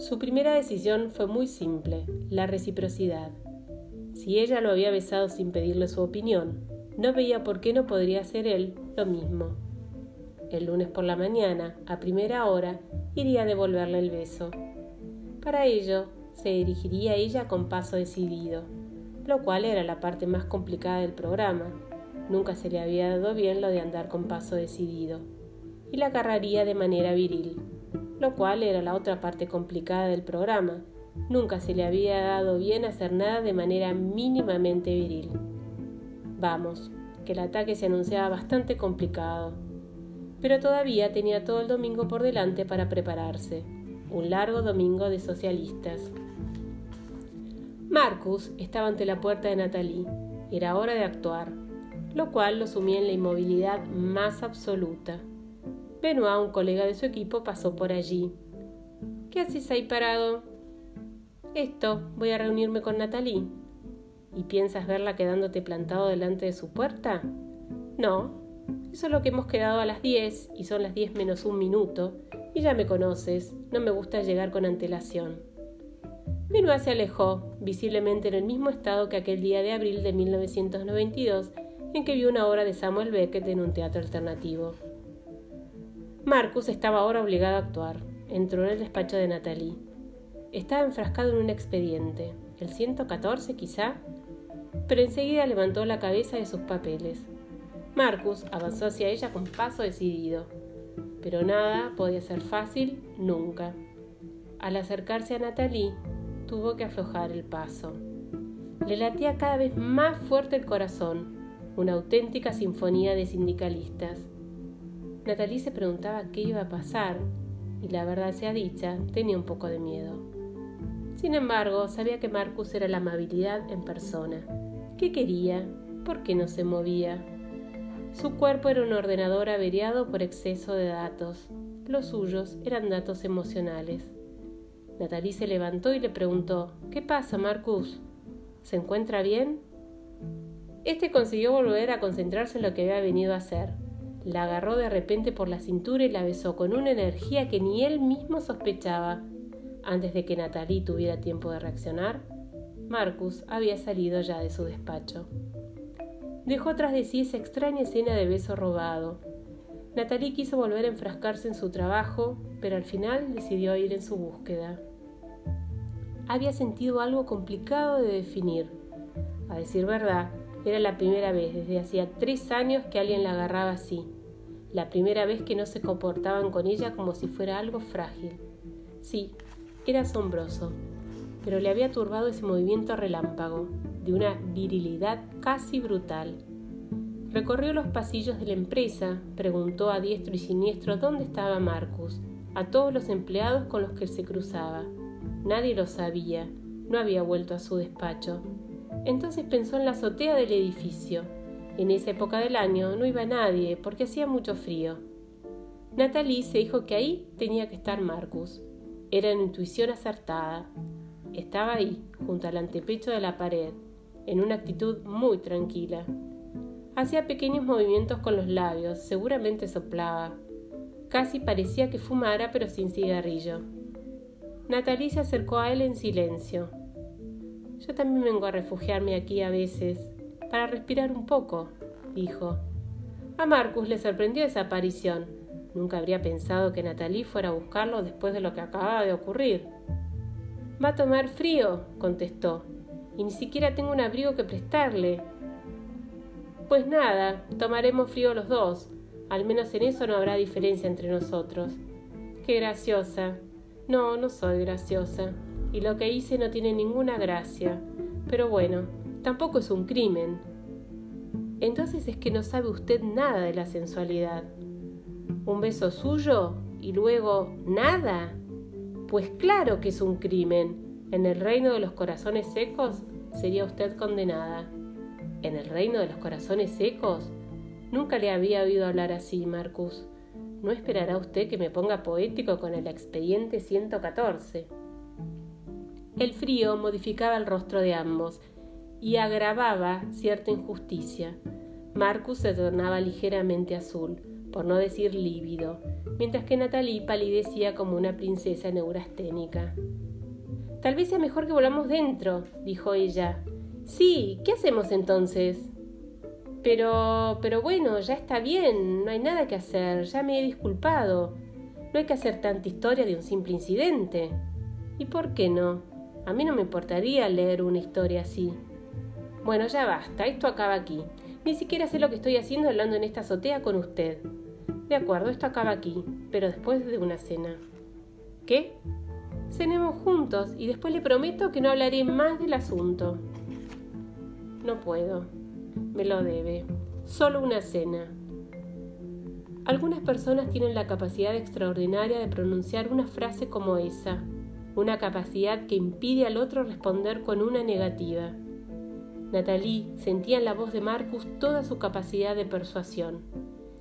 Su primera decisión fue muy simple, la reciprocidad. Si ella lo había besado sin pedirle su opinión, no veía por qué no podría hacer él lo mismo. El lunes por la mañana, a primera hora, iría a devolverle el beso. Para ello, se dirigiría ella con paso decidido, lo cual era la parte más complicada del programa. Nunca se le había dado bien lo de andar con paso decidido. Y la agarraría de manera viril, lo cual era la otra parte complicada del programa. Nunca se le había dado bien hacer nada de manera mínimamente viril. Vamos, que el ataque se anunciaba bastante complicado. Pero todavía tenía todo el domingo por delante para prepararse. Un largo domingo de socialistas. Marcus estaba ante la puerta de Natalie. Era hora de actuar, lo cual lo sumía en la inmovilidad más absoluta. Benoit, un colega de su equipo, pasó por allí. ¿Qué haces ahí parado? Esto, voy a reunirme con Natalie. ¿Y piensas verla quedándote plantado delante de su puerta? No, eso es lo que hemos quedado a las 10 y son las 10 menos un minuto, y ya me conoces, no me gusta llegar con antelación. Benoit se alejó, visiblemente en el mismo estado que aquel día de abril de 1992, en que vio una obra de Samuel Beckett en un teatro alternativo. Marcus estaba ahora obligado a actuar. Entró en el despacho de Natalie. Estaba enfrascado en un expediente, el 114 quizá, pero enseguida levantó la cabeza de sus papeles. Marcus avanzó hacia ella con paso decidido, pero nada podía ser fácil nunca. Al acercarse a Natalie, tuvo que aflojar el paso. Le latía cada vez más fuerte el corazón, una auténtica sinfonía de sindicalistas. Natalie se preguntaba qué iba a pasar y la verdad sea dicha, tenía un poco de miedo. Sin embargo, sabía que Marcus era la amabilidad en persona. ¿Qué quería? ¿Por qué no se movía? Su cuerpo era un ordenador averiado por exceso de datos. Los suyos eran datos emocionales. Natalie se levantó y le preguntó, ¿Qué pasa, Marcus? ¿Se encuentra bien? Este consiguió volver a concentrarse en lo que había venido a hacer. La agarró de repente por la cintura y la besó con una energía que ni él mismo sospechaba. Antes de que Natalie tuviera tiempo de reaccionar, Marcus había salido ya de su despacho. Dejó tras de sí esa extraña escena de beso robado. Natalie quiso volver a enfrascarse en su trabajo, pero al final decidió ir en su búsqueda. Había sentido algo complicado de definir. A decir verdad, era la primera vez desde hacía tres años que alguien la agarraba así. La primera vez que no se comportaban con ella como si fuera algo frágil. Sí, era asombroso, pero le había turbado ese movimiento relámpago, de una virilidad casi brutal. Recorrió los pasillos de la empresa, preguntó a diestro y siniestro dónde estaba Marcus, a todos los empleados con los que se cruzaba. Nadie lo sabía, no había vuelto a su despacho. Entonces pensó en la azotea del edificio. En esa época del año no iba nadie porque hacía mucho frío. Natalie se dijo que ahí tenía que estar Marcus. Era una intuición acertada. Estaba ahí, junto al antepecho de la pared, en una actitud muy tranquila. Hacía pequeños movimientos con los labios, seguramente soplaba. Casi parecía que fumara, pero sin cigarrillo. Natalie se acercó a él en silencio. Yo también vengo a refugiarme aquí a veces, para respirar un poco, dijo. A Marcus le sorprendió esa aparición. Nunca habría pensado que Natalie fuera a buscarlo después de lo que acababa de ocurrir. Va a tomar frío, contestó, y ni siquiera tengo un abrigo que prestarle. Pues nada, tomaremos frío los dos. Al menos en eso no habrá diferencia entre nosotros. Qué graciosa. No, no soy graciosa y lo que hice no tiene ninguna gracia. Pero bueno, tampoco es un crimen. Entonces es que no sabe usted nada de la sensualidad. ¿Un beso suyo y luego nada? Pues claro que es un crimen. En el reino de los corazones secos sería usted condenada. ¿En el reino de los corazones secos? Nunca le había oído hablar así, Marcus. No esperará usted que me ponga poético con el expediente 114. El frío modificaba el rostro de ambos y agravaba cierta injusticia. Marcus se tornaba ligeramente azul, por no decir lívido, mientras que Natalie palidecía como una princesa neurasténica. Tal vez sea mejor que volvamos dentro, dijo ella. Sí, ¿qué hacemos entonces? Pero, pero bueno, ya está bien, no hay nada que hacer, ya me he disculpado. No hay que hacer tanta historia de un simple incidente. ¿Y por qué no? A mí no me importaría leer una historia así. Bueno, ya basta, esto acaba aquí. Ni siquiera sé lo que estoy haciendo hablando en esta azotea con usted. De acuerdo, esto acaba aquí, pero después de una cena. ¿Qué? Cenemos juntos y después le prometo que no hablaré más del asunto. No puedo. Me lo debe. Solo una cena. Algunas personas tienen la capacidad extraordinaria de pronunciar una frase como esa, una capacidad que impide al otro responder con una negativa. Natalie sentía en la voz de Marcus toda su capacidad de persuasión.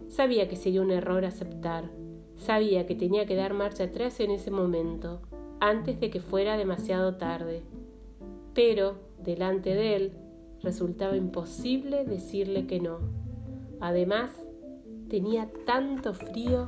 Sabía que sería un error aceptar, sabía que tenía que dar marcha atrás en ese momento, antes de que fuera demasiado tarde. Pero, delante de él, resultaba imposible decirle que no. Además, tenía tanto frío.